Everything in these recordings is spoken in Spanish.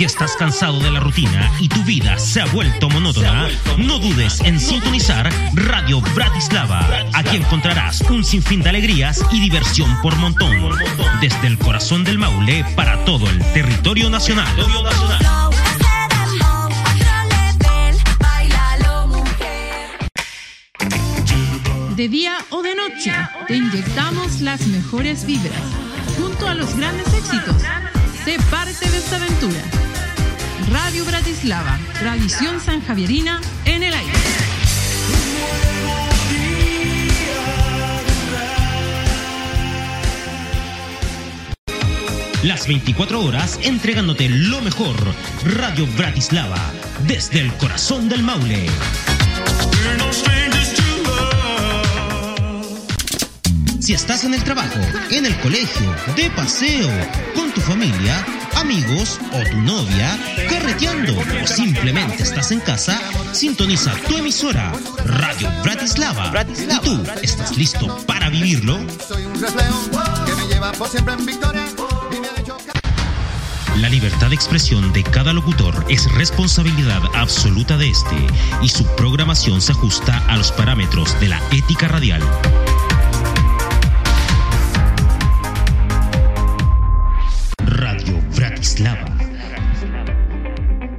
Si estás cansado de la rutina y tu vida se ha vuelto monótona, no dudes en sintonizar Radio Bratislava. Aquí encontrarás un sinfín de alegrías y diversión por montón. Desde el corazón del Maule para todo el territorio nacional. De día o de noche, te inyectamos las mejores vibras. Junto a los grandes éxitos, sé parte de esta aventura. Radio Bratislava, tradición sanjavierina en el aire. Las 24 horas entregándote lo mejor. Radio Bratislava, desde el corazón del Maule. Si estás en el trabajo, en el colegio, de paseo, con tu familia, amigos o tu novia, carreteando o simplemente estás en casa, sintoniza tu emisora Radio Bratislava. ¿Y tú estás listo para vivirlo? La libertad de expresión de cada locutor es responsabilidad absoluta de este y su programación se ajusta a los parámetros de la ética radial.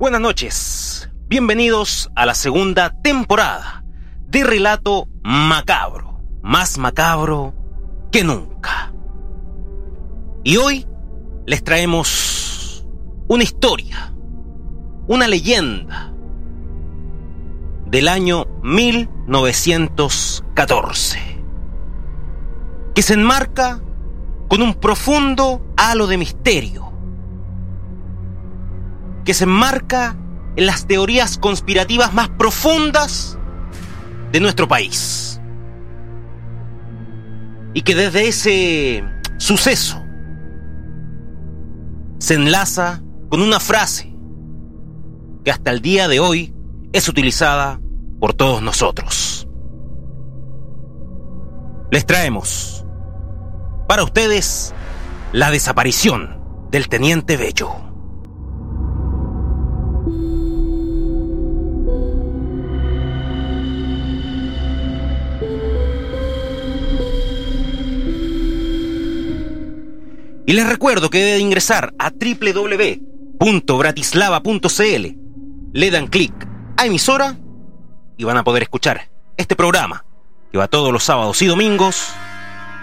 Buenas noches, bienvenidos a la segunda temporada de Relato Macabro, más macabro que nunca. Y hoy les traemos una historia, una leyenda del año 1914, que se enmarca con un profundo halo de misterio que se enmarca en las teorías conspirativas más profundas de nuestro país. Y que desde ese suceso se enlaza con una frase que hasta el día de hoy es utilizada por todos nosotros. Les traemos para ustedes la desaparición del teniente Bello. Y les recuerdo que deben ingresar a www.bratislava.cl. Le dan clic a emisora y van a poder escuchar este programa que va todos los sábados y domingos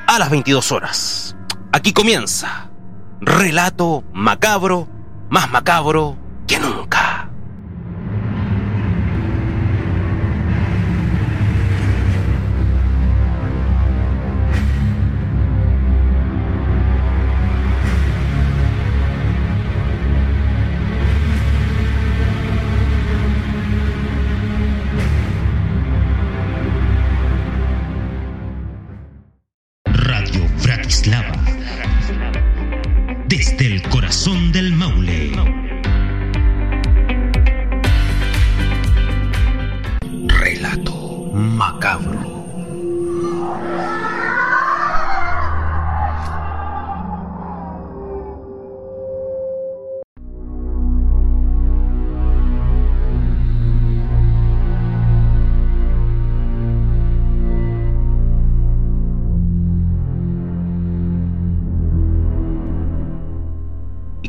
a las 22 horas. Aquí comienza Relato Macabro, más macabro que nunca.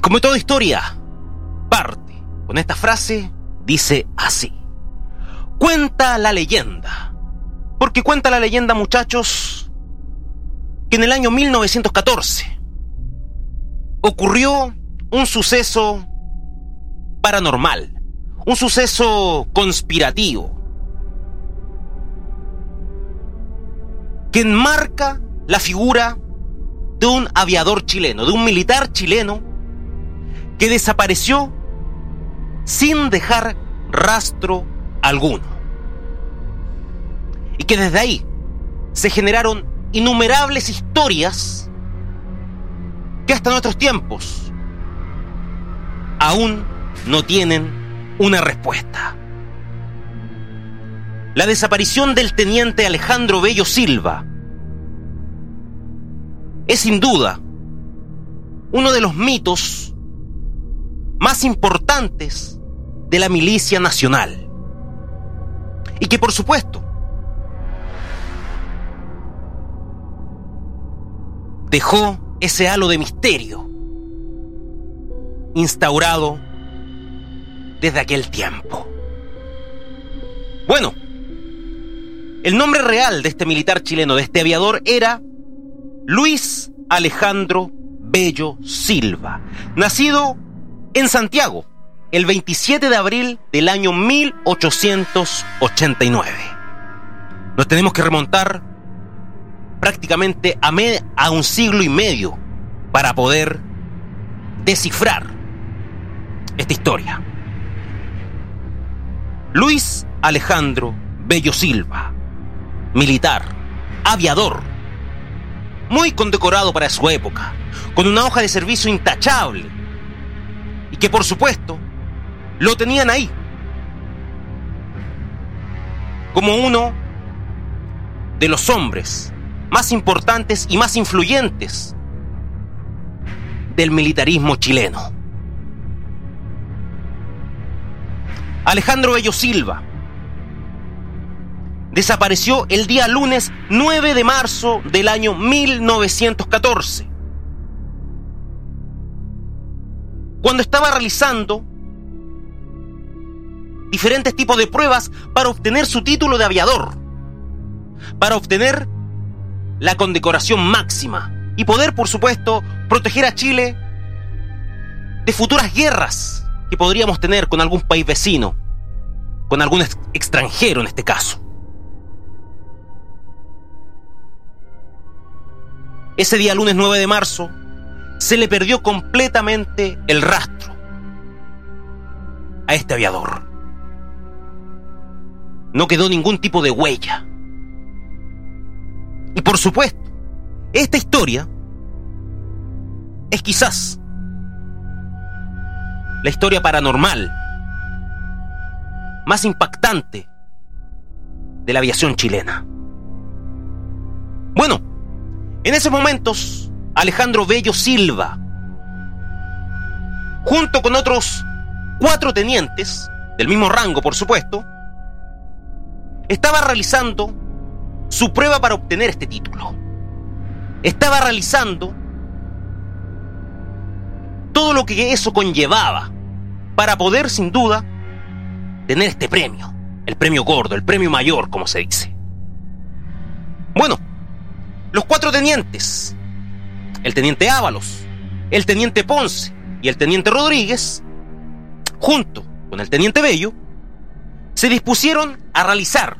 Como toda historia, parte con esta frase, dice así. Cuenta la leyenda. Porque cuenta la leyenda, muchachos, que en el año 1914 ocurrió un suceso paranormal, un suceso conspirativo, que enmarca la figura de un aviador chileno, de un militar chileno que desapareció sin dejar rastro alguno. Y que desde ahí se generaron innumerables historias que hasta nuestros tiempos aún no tienen una respuesta. La desaparición del teniente Alejandro Bello Silva es sin duda uno de los mitos más importantes de la milicia nacional. Y que por supuesto dejó ese halo de misterio instaurado desde aquel tiempo. Bueno, el nombre real de este militar chileno, de este aviador, era Luis Alejandro Bello Silva, nacido en Santiago el 27 de abril del año 1889. Nos tenemos que remontar prácticamente a, a un siglo y medio para poder descifrar esta historia. Luis Alejandro Bello Silva, militar, aviador, muy condecorado para su época, con una hoja de servicio intachable, y que por supuesto lo tenían ahí, como uno de los hombres más importantes y más influyentes del militarismo chileno. Alejandro Bello Silva desapareció el día lunes 9 de marzo del año 1914, cuando estaba realizando diferentes tipos de pruebas para obtener su título de aviador, para obtener la condecoración máxima y poder, por supuesto, proteger a Chile de futuras guerras que podríamos tener con algún país vecino, con algún extranjero en este caso. Ese día lunes 9 de marzo se le perdió completamente el rastro a este aviador. No quedó ningún tipo de huella. Y por supuesto, esta historia es quizás la historia paranormal más impactante de la aviación chilena. Bueno, en esos momentos, Alejandro Bello Silva, junto con otros cuatro tenientes, del mismo rango por supuesto, estaba realizando su prueba para obtener este título. Estaba realizando todo lo que eso conllevaba para poder, sin duda, tener este premio. El premio gordo, el premio mayor, como se dice. Bueno, los cuatro tenientes, el teniente Ábalos, el teniente Ponce y el teniente Rodríguez, junto con el teniente Bello, se dispusieron a realizar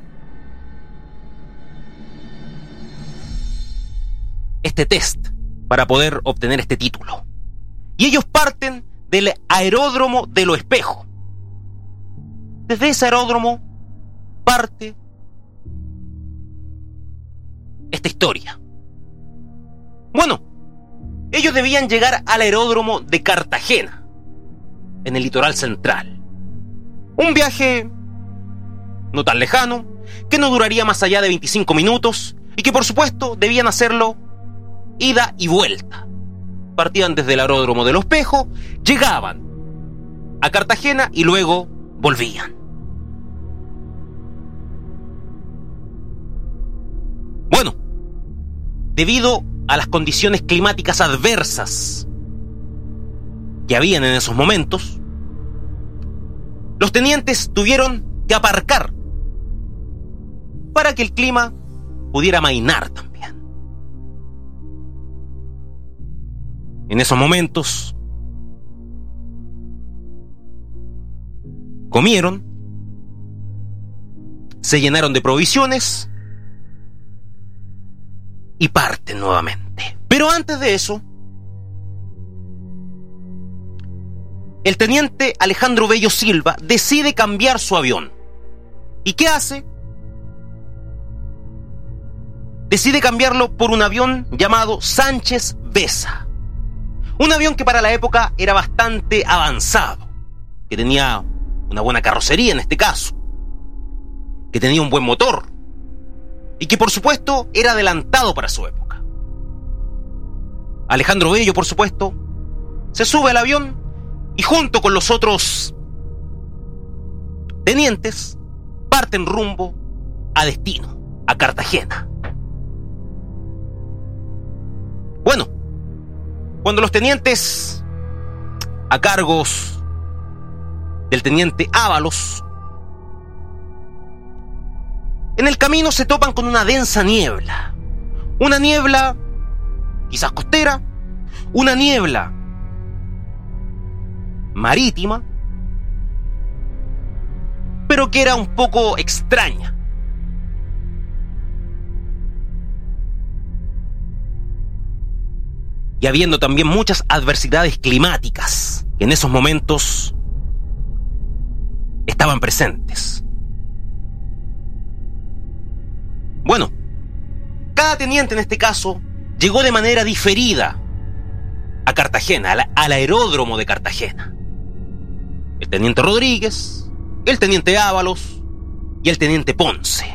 este test para poder obtener este título. Y ellos parten del aeródromo de Lo Espejo. Desde ese aeródromo parte esta historia. Bueno, ellos debían llegar al aeródromo de Cartagena, en el litoral central. Un viaje no tan lejano, que no duraría más allá de 25 minutos y que por supuesto debían hacerlo ida y vuelta. Partían desde el aeródromo de Los Espejos, llegaban a Cartagena y luego volvían. Bueno, debido a las condiciones climáticas adversas que habían en esos momentos, los tenientes tuvieron que aparcar para que el clima pudiera mainar también. En esos momentos comieron, se llenaron de provisiones y parten nuevamente. Pero antes de eso, el teniente Alejandro Bello Silva decide cambiar su avión. ¿Y qué hace? Decide cambiarlo por un avión llamado Sánchez Besa. Un avión que para la época era bastante avanzado, que tenía una buena carrocería en este caso, que tenía un buen motor y que por supuesto era adelantado para su época. Alejandro Bello, por supuesto, se sube al avión y junto con los otros tenientes parten rumbo a destino, a Cartagena. Bueno, cuando los tenientes a cargos del teniente Ábalos en el camino se topan con una densa niebla. Una niebla quizás costera, una niebla marítima, pero que era un poco extraña. Y habiendo también muchas adversidades climáticas que en esos momentos estaban presentes. Bueno, cada teniente en este caso llegó de manera diferida a Cartagena, al, aeródromo de Cartagena. El teniente Rodríguez, el teniente Ábalos y el teniente Ponce.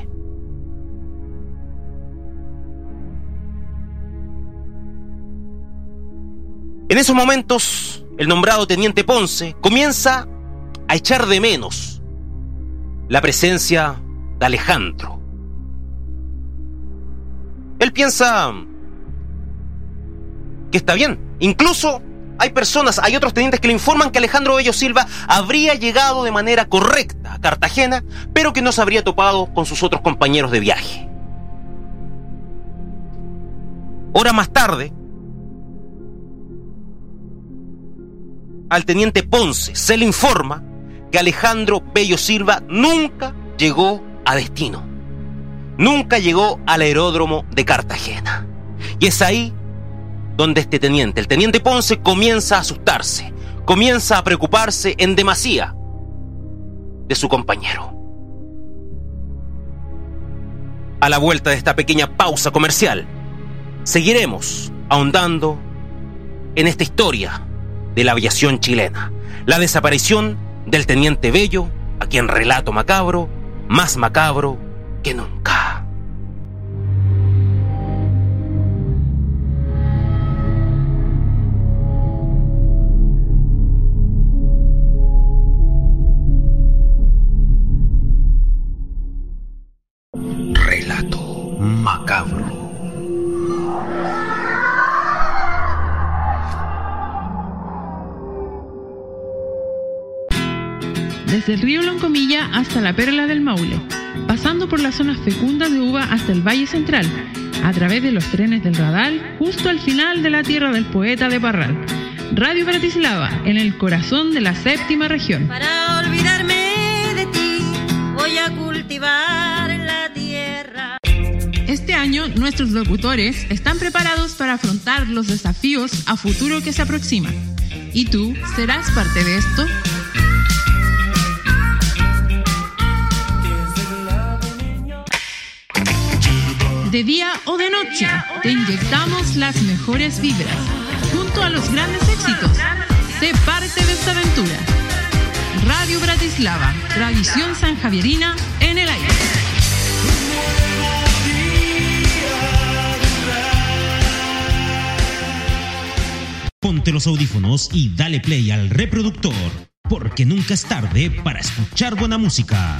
En esos momentos, el nombrado teniente Ponce comienza a echar de menos la presencia de Alejandro. Él piensa que está bien. Incluso hay personas, hay otros tenientes que le informan que Alejandro Bello Silva habría llegado de manera correcta a Cartagena, pero que no se habría topado con sus otros compañeros de viaje. Hora más tarde, al teniente Ponce se le informa que Alejandro Bello Silva nunca llegó a destino nunca llegó al aeródromo de Cartagena. Y es ahí donde este teniente, el teniente Ponce, comienza a asustarse, comienza a preocuparse en demasía de su compañero. A la vuelta de esta pequeña pausa comercial, seguiremos ahondando en esta historia de la aviación chilena, la desaparición del teniente Bello, a quien relato macabro, más macabro que nunca. Desde el río Loncomilla hasta la Perla del Maule pasando por las zonas fecundas de uva hasta el Valle Central, a través de los trenes del Radal, justo al final de la tierra del poeta de Parral. Radio Bratislava, en el corazón de la séptima región. Para olvidarme de ti, voy a cultivar la tierra. Este año, nuestros locutores están preparados para afrontar los desafíos a futuro que se aproximan. ¿Y tú serás parte de esto? De día o de noche, te inyectamos las mejores vibras. Junto a los grandes éxitos, sé parte de esta aventura. Radio Bratislava, tradición sanjavierina en el aire. Ponte los audífonos y dale play al reproductor, porque nunca es tarde para escuchar buena música.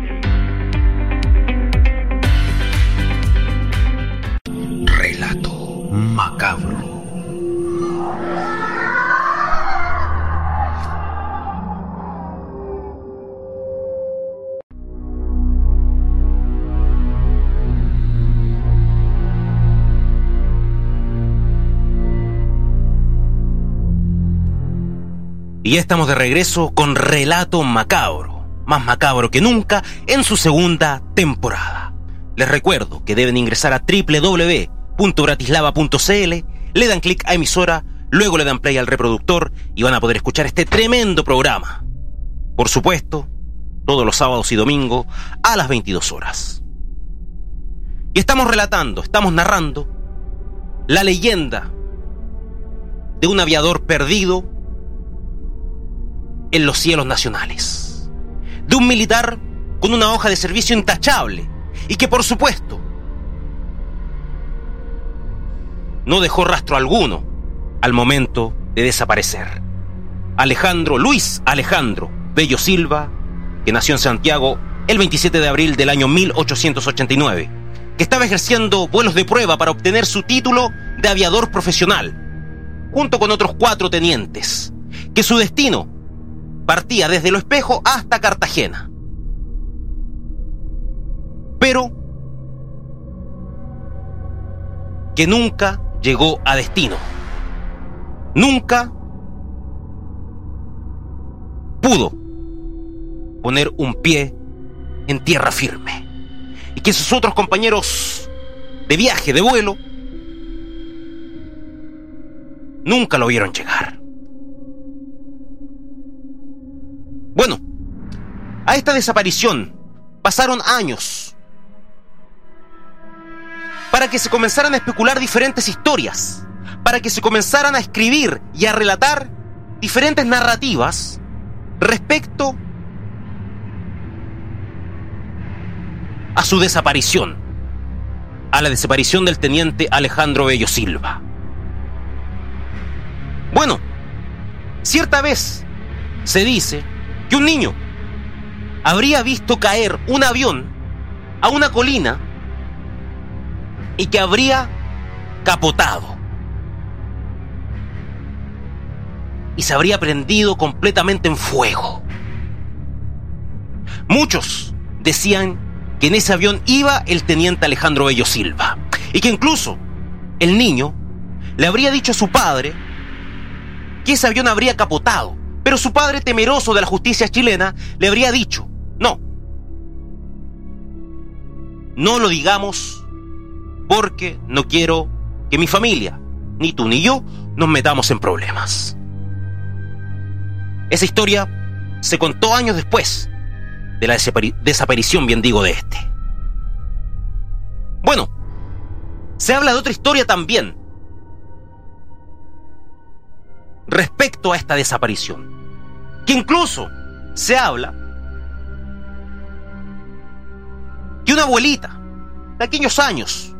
Y estamos de regreso con Relato Macabro, más macabro que nunca en su segunda temporada. Les recuerdo que deben ingresar a www.bratislava.cl, le dan clic a emisora, luego le dan play al reproductor y van a poder escuchar este tremendo programa. Por supuesto, todos los sábados y domingos a las 22 horas. Y estamos relatando, estamos narrando la leyenda de un aviador perdido en los cielos nacionales. De un militar con una hoja de servicio intachable y que por supuesto no dejó rastro alguno al momento de desaparecer. Alejandro Luis Alejandro Bello Silva, que nació en Santiago el 27 de abril del año 1889, que estaba ejerciendo vuelos de prueba para obtener su título de aviador profesional, junto con otros cuatro tenientes, que su destino partía desde Lo Espejo hasta Cartagena. Pero que nunca llegó a destino. Nunca pudo poner un pie en tierra firme. Y que sus otros compañeros de viaje, de vuelo, nunca lo vieron llegar. Bueno, a esta desaparición pasaron años para que se comenzaran a especular diferentes historias, para que se comenzaran a escribir y a relatar diferentes narrativas respecto a su desaparición, a la desaparición del teniente Alejandro Bello Silva. Bueno, cierta vez se dice que un niño habría visto caer un avión a una colina y que habría capotado. Y se habría prendido completamente en fuego. Muchos decían que en ese avión iba el teniente Alejandro Bello Silva. Y que incluso el niño le habría dicho a su padre que ese avión habría capotado. Pero su padre, temeroso de la justicia chilena, le habría dicho, no, no lo digamos porque no quiero que mi familia, ni tú ni yo, nos metamos en problemas. Esa historia se contó años después de la desaparición, bien digo, de este. Bueno, se habla de otra historia también respecto a esta desaparición. Que incluso se habla que una abuelita de aquellos años,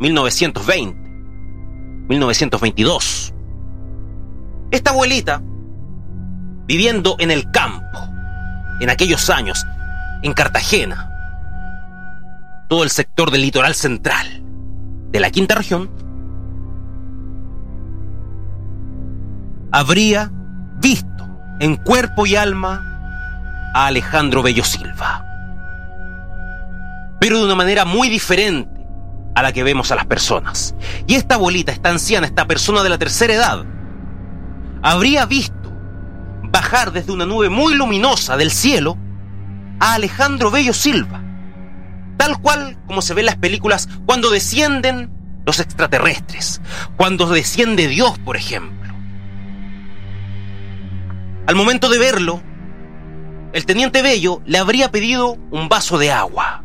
1920, 1922, esta abuelita, viviendo en el campo, en aquellos años, en Cartagena, todo el sector del litoral central de la quinta región, habría visto en cuerpo y alma a Alejandro Bello Silva. Pero de una manera muy diferente a la que vemos a las personas. Y esta abuelita, esta anciana, esta persona de la tercera edad, habría visto bajar desde una nube muy luminosa del cielo a Alejandro Bello Silva, tal cual como se ve en las películas cuando descienden los extraterrestres, cuando desciende Dios, por ejemplo. Al momento de verlo, el teniente Bello le habría pedido un vaso de agua.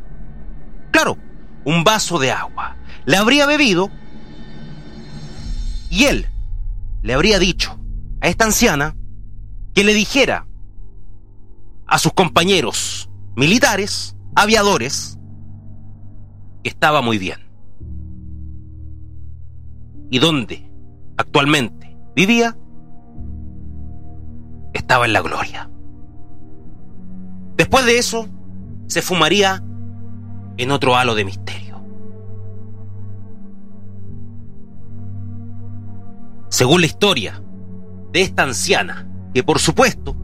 Claro, un vaso de agua. Le habría bebido y él le habría dicho a esta anciana que le dijera a sus compañeros militares, aviadores, que estaba muy bien. Y dónde actualmente vivía, estaba en la gloria. Después de eso, se fumaría en otro halo de misterio. Según la historia de esta anciana, que por supuesto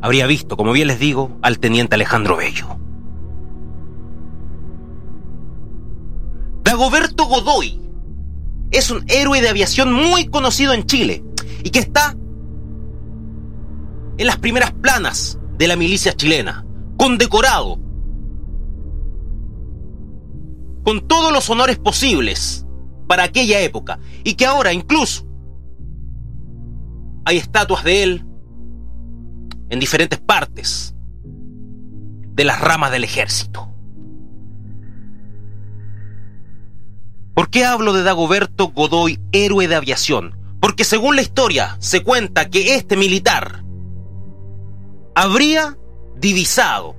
habría visto, como bien les digo, al teniente Alejandro Bello. Dagoberto Godoy es un héroe de aviación muy conocido en Chile y que está en las primeras planas de la milicia chilena, condecorado con todos los honores posibles para aquella época y que ahora incluso hay estatuas de él en diferentes partes de las ramas del ejército. ¿Por qué hablo de Dagoberto Godoy, héroe de aviación? Porque según la historia se cuenta que este militar habría divisado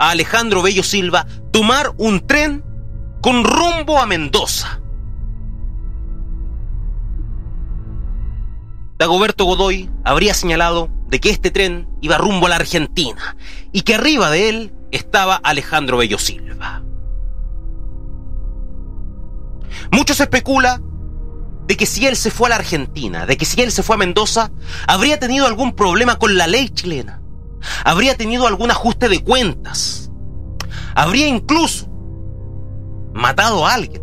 a Alejandro Bello Silva tomar un tren con rumbo a Mendoza. Dagoberto Godoy habría señalado de que este tren iba rumbo a la Argentina y que arriba de él estaba Alejandro Bello Silva. Mucho se especula de que si él se fue a la Argentina, de que si él se fue a Mendoza, habría tenido algún problema con la ley chilena, habría tenido algún ajuste de cuentas, habría incluso matado a alguien.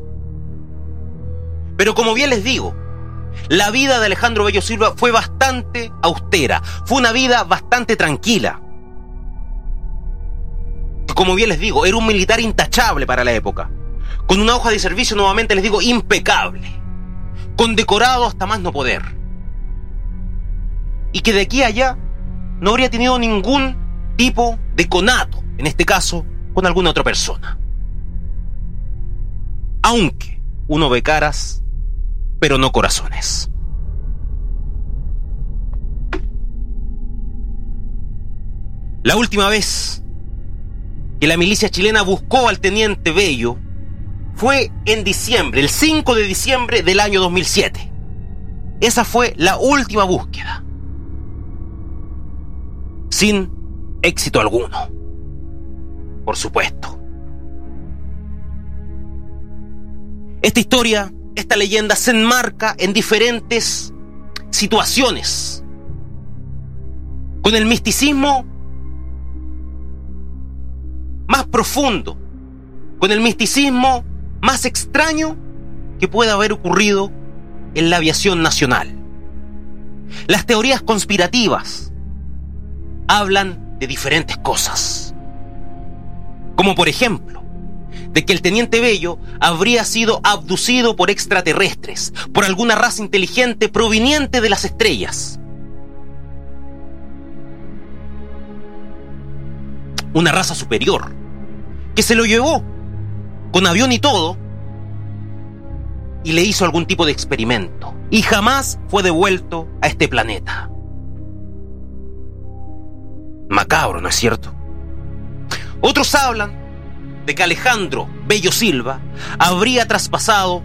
Pero como bien les digo, la vida de Alejandro Bello Silva fue bastante austera, fue una vida bastante tranquila. Como bien les digo, era un militar intachable para la época, con una hoja de servicio, nuevamente les digo, impecable, condecorado hasta más no poder. Y que de aquí a allá no habría tenido ningún tipo de conato, en este caso, con alguna otra persona. Aunque uno ve caras pero no corazones. La última vez que la milicia chilena buscó al teniente Bello fue en diciembre, el 5 de diciembre del año 2007. Esa fue la última búsqueda. Sin éxito alguno. Por supuesto. Esta historia esta leyenda se enmarca en diferentes situaciones. Con el misticismo más profundo, con el misticismo más extraño que pueda haber ocurrido en la aviación nacional. Las teorías conspirativas hablan de diferentes cosas. Como por ejemplo, de que el teniente Bello habría sido abducido por extraterrestres, por alguna raza inteligente proveniente de las estrellas. Una raza superior, que se lo llevó, con avión y todo, y le hizo algún tipo de experimento, y jamás fue devuelto a este planeta. Macabro, ¿no es cierto? Otros hablan de que Alejandro Bello Silva habría traspasado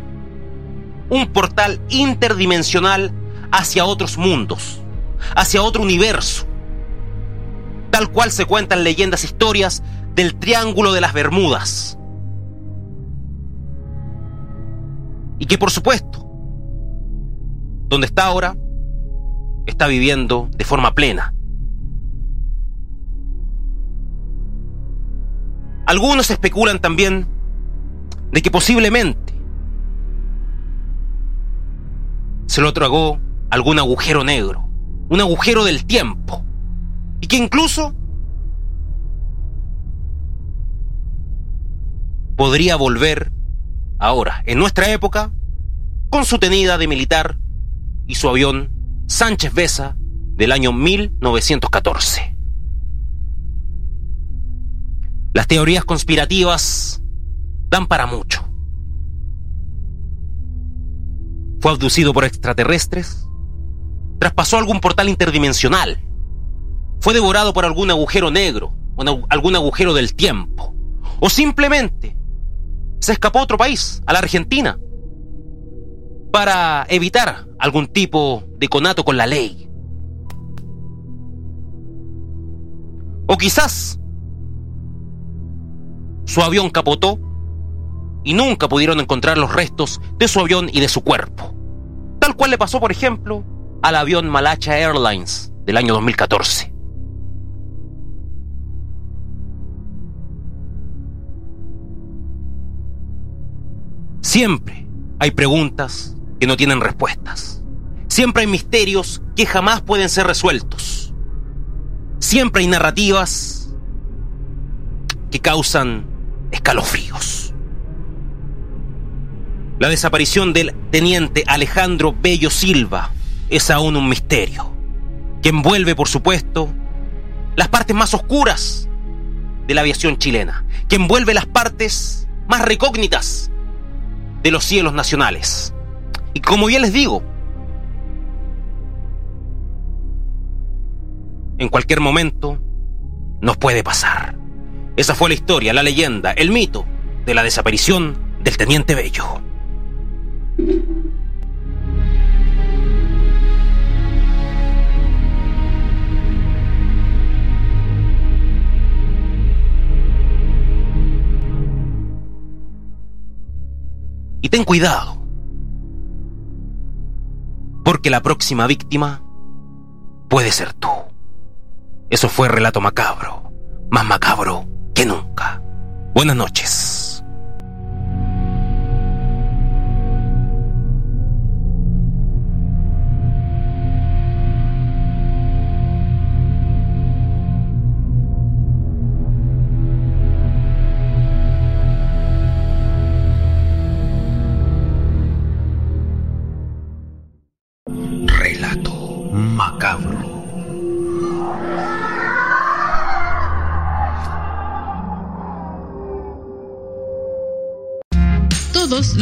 un portal interdimensional hacia otros mundos, hacia otro universo, tal cual se cuentan leyendas historias del Triángulo de las Bermudas. Y que por supuesto, donde está ahora, está viviendo de forma plena, Algunos especulan también de que posiblemente se lo tragó algún agujero negro, un agujero del tiempo, y que incluso podría volver ahora, en nuestra época, con su tenida de militar y su avión Sánchez Besa del año 1914. Las teorías conspirativas dan para mucho. ¿Fue abducido por extraterrestres? ¿Traspasó algún portal interdimensional? ¿Fue devorado por algún agujero negro algún agujero del tiempo? ¿O simplemente se escapó a otro país, a la Argentina, para evitar algún tipo de conato con la ley? O quizás su avión capotó y nunca pudieron encontrar los restos de su avión y de su cuerpo. Tal cual le pasó, por ejemplo, al avión Malacha Airlines del año 2014. Siempre hay preguntas que no tienen respuestas. Siempre hay misterios que jamás pueden ser resueltos. Siempre hay narrativas que causan escalofríos. La desaparición del teniente Alejandro Bello Silva es aún un misterio, que envuelve, por supuesto, las partes más oscuras de la aviación chilena, que envuelve las partes más recógnitas de los cielos nacionales. Y como ya les digo, en cualquier momento nos puede pasar. Esa fue la historia, la leyenda, el mito de la desaparición del teniente Bello. Ten cuidado, porque la próxima víctima puede ser tú. Eso fue relato macabro, más macabro que nunca. Buenas noches.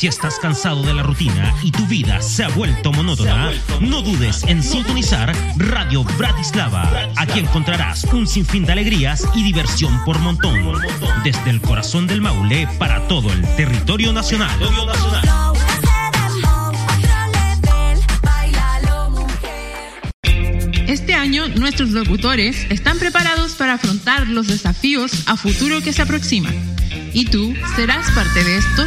Si estás cansado de la rutina y tu vida se ha vuelto monótona, no dudes en sintonizar Radio Bratislava. Aquí encontrarás un sinfín de alegrías y diversión por montón. Desde el corazón del Maule para todo el territorio nacional. Este año nuestros locutores están preparados para afrontar los desafíos a futuro que se aproximan. ¿Y tú serás parte de esto?